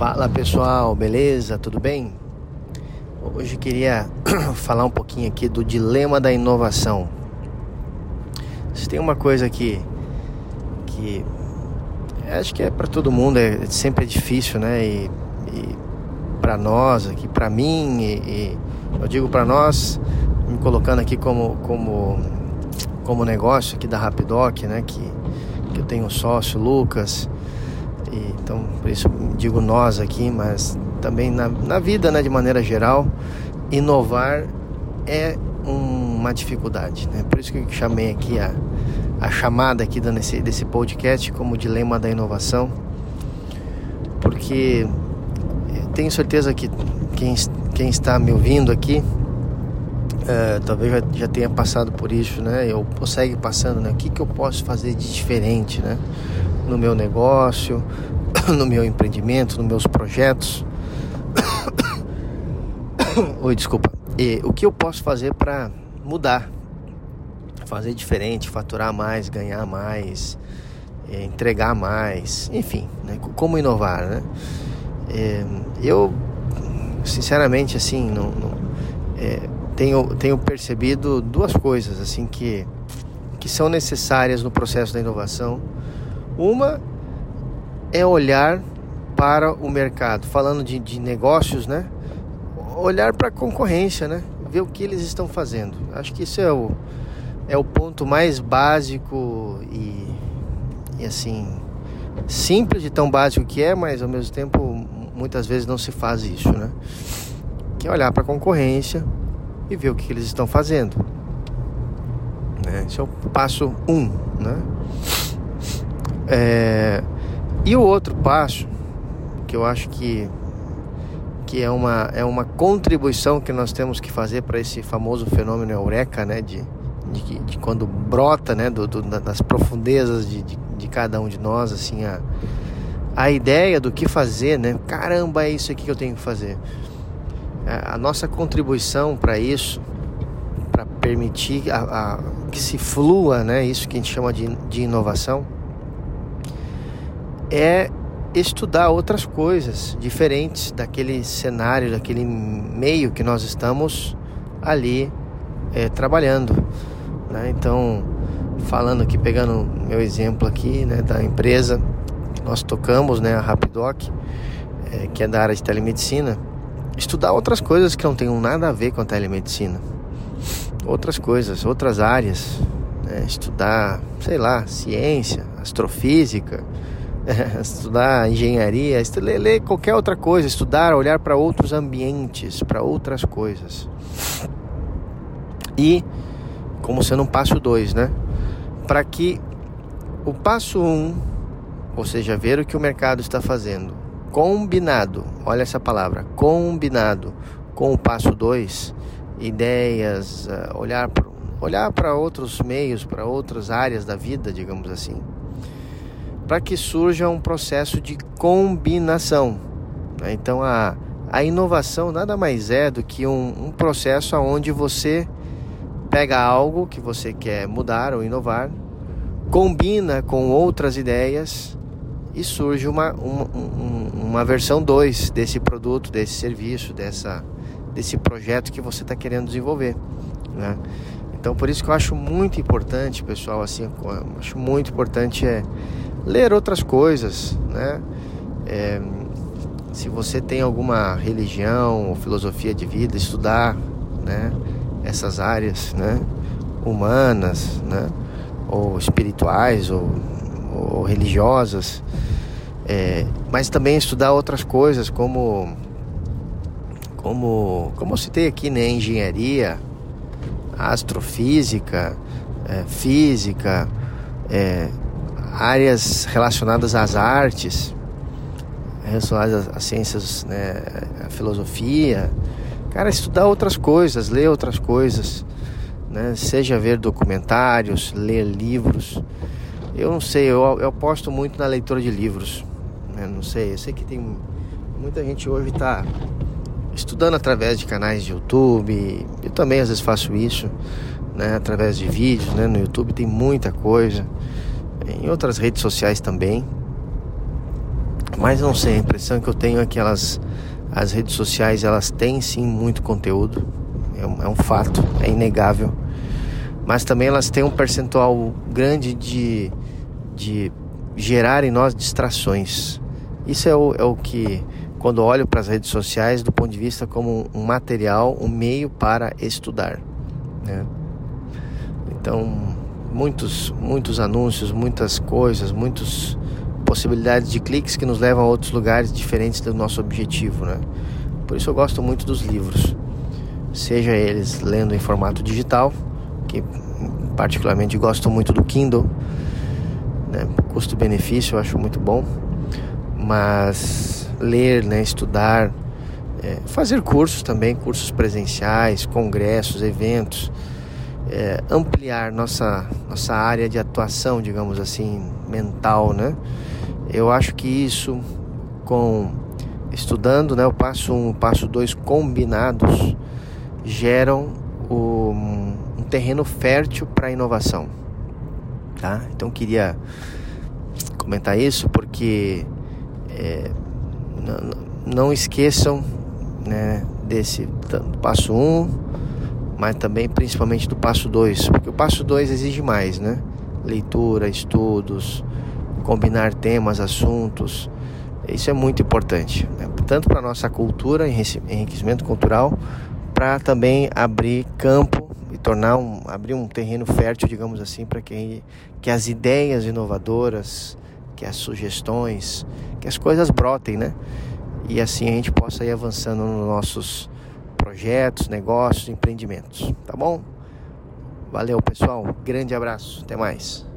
Fala pessoal, beleza? Tudo bem? Hoje queria falar um pouquinho aqui do dilema da inovação. Se tem uma coisa que que acho que é para todo mundo, é sempre é difícil, né? E, e para nós aqui, para mim, e, e eu digo para nós, me colocando aqui como como como negócio aqui da Rapidoc, né? Que que eu tenho um sócio, Lucas e, então, por isso digo nós aqui, mas também na, na vida, né, de maneira geral, inovar é uma dificuldade, né? Por isso que eu chamei aqui a, a chamada aqui desse, desse podcast como dilema da inovação, porque tenho certeza que quem, quem está me ouvindo aqui Uh, talvez já, já, tenha passado por isso, né? Eu segue passando, né? O que, que eu posso fazer de diferente, né? No meu negócio, no meu empreendimento, nos meus projetos. Oi, desculpa. E, o que eu posso fazer para mudar, fazer diferente, faturar mais, ganhar mais, é, entregar mais, enfim, né? como inovar, né? É, eu, sinceramente, assim, não, não é, tenho, tenho percebido duas coisas assim que, que são necessárias no processo da inovação uma é olhar para o mercado, falando de, de negócios, né? Olhar para a concorrência, né? Ver o que eles estão fazendo. Acho que isso é o, é o ponto mais básico e, e assim simples de tão básico que é, mas ao mesmo tempo muitas vezes não se faz isso, né? Que é olhar para a concorrência e ver o que eles estão fazendo. Né? Esse é o passo um, né? É, e o outro passo, que eu acho que, que é, uma, é uma contribuição que nós temos que fazer para esse famoso fenômeno eureka, né? De, de, de quando brota né? Do, do, das profundezas de, de, de, cada um de nós, assim, a, a ideia do que fazer, né? Caramba, é isso aqui que eu tenho que fazer. A, nossa contribuição para isso, para permitir a, a, que se flua, né? Isso que a gente chama de, de inovação é estudar outras coisas diferentes daquele cenário, daquele meio que nós estamos ali é, trabalhando. Né? Então, falando aqui, pegando meu exemplo aqui né, da empresa que nós tocamos, né, a Rapidoc, é, que é da área de telemedicina, estudar outras coisas que não tenham nada a ver com a telemedicina. Outras coisas, outras áreas. Né? Estudar, sei lá, ciência, astrofísica, estudar engenharia, ler, ler qualquer outra coisa, estudar, olhar para outros ambientes, para outras coisas. E, como sendo um passo 2, né? Para que o passo 1, um, ou seja, ver o que o mercado está fazendo, combinado, olha essa palavra, combinado com o passo 2, ideias, eh, olhar para olhar para outros meios, para outras áreas da vida, digamos assim para que surja um processo de combinação. Né? Então a, a inovação nada mais é do que um, um processo onde você pega algo que você quer mudar ou inovar, combina com outras ideias e surge uma, uma, uma versão 2 desse produto, desse serviço, dessa, desse projeto que você está querendo desenvolver. Né? Então por isso que eu acho muito importante, pessoal, assim, acho muito importante é ler outras coisas, né? É, se você tem alguma religião ou filosofia de vida, estudar, né? Essas áreas, né? Humanas, né? Ou espirituais ou, ou religiosas, é, mas também estudar outras coisas como como como eu citei aqui, né? Engenharia, astrofísica, é, física, é, áreas relacionadas às artes, relacionadas às ciências, né, à filosofia. Cara, estudar outras coisas, ler outras coisas, né? seja ver documentários, ler livros. Eu não sei, eu, eu aposto muito na leitura de livros. Né? Não sei, eu sei que tem muita gente hoje está estudando através de canais de YouTube. Eu também às vezes faço isso, né? através de vídeos, né? no YouTube tem muita coisa em outras redes sociais também. Mas não sei, a impressão que eu tenho é que elas, as redes sociais elas têm sim muito conteúdo, é um, é um fato, é inegável. Mas também elas têm um percentual grande de, de gerar em nós distrações. Isso é o, é o que, quando olho para as redes sociais, do ponto de vista como um material, um meio para estudar. Né? Então, muitos, muitos anúncios, muitas coisas, muitas possibilidades de cliques que nos levam a outros lugares diferentes do nosso objetivo, né? Por isso eu gosto muito dos livros, seja eles lendo em formato digital, que particularmente gosto muito do Kindle, né? Custo-benefício eu acho muito bom, mas ler, né? Estudar, é, fazer cursos também, cursos presenciais, congressos, eventos é, ampliar nossa, nossa área de atuação, digamos assim, mental, né? Eu acho que isso, com estudando, né, o passo 1 um, o passo 2 combinados, geram o, um terreno fértil para a inovação, tá? Então queria comentar isso porque é, não, não esqueçam, né, desse passo 1 um, mas também principalmente do passo 2, porque o passo 2 exige mais, né? Leitura, estudos, combinar temas, assuntos. Isso é muito importante, né? tanto para a nossa cultura, enriquecimento cultural, para também abrir campo e tornar um, abrir um terreno fértil, digamos assim, para que, que as ideias inovadoras, que as sugestões, que as coisas brotem, né? E assim a gente possa ir avançando nos nossos projetos, negócios, empreendimentos, tá bom? Valeu, pessoal. Grande abraço. Até mais.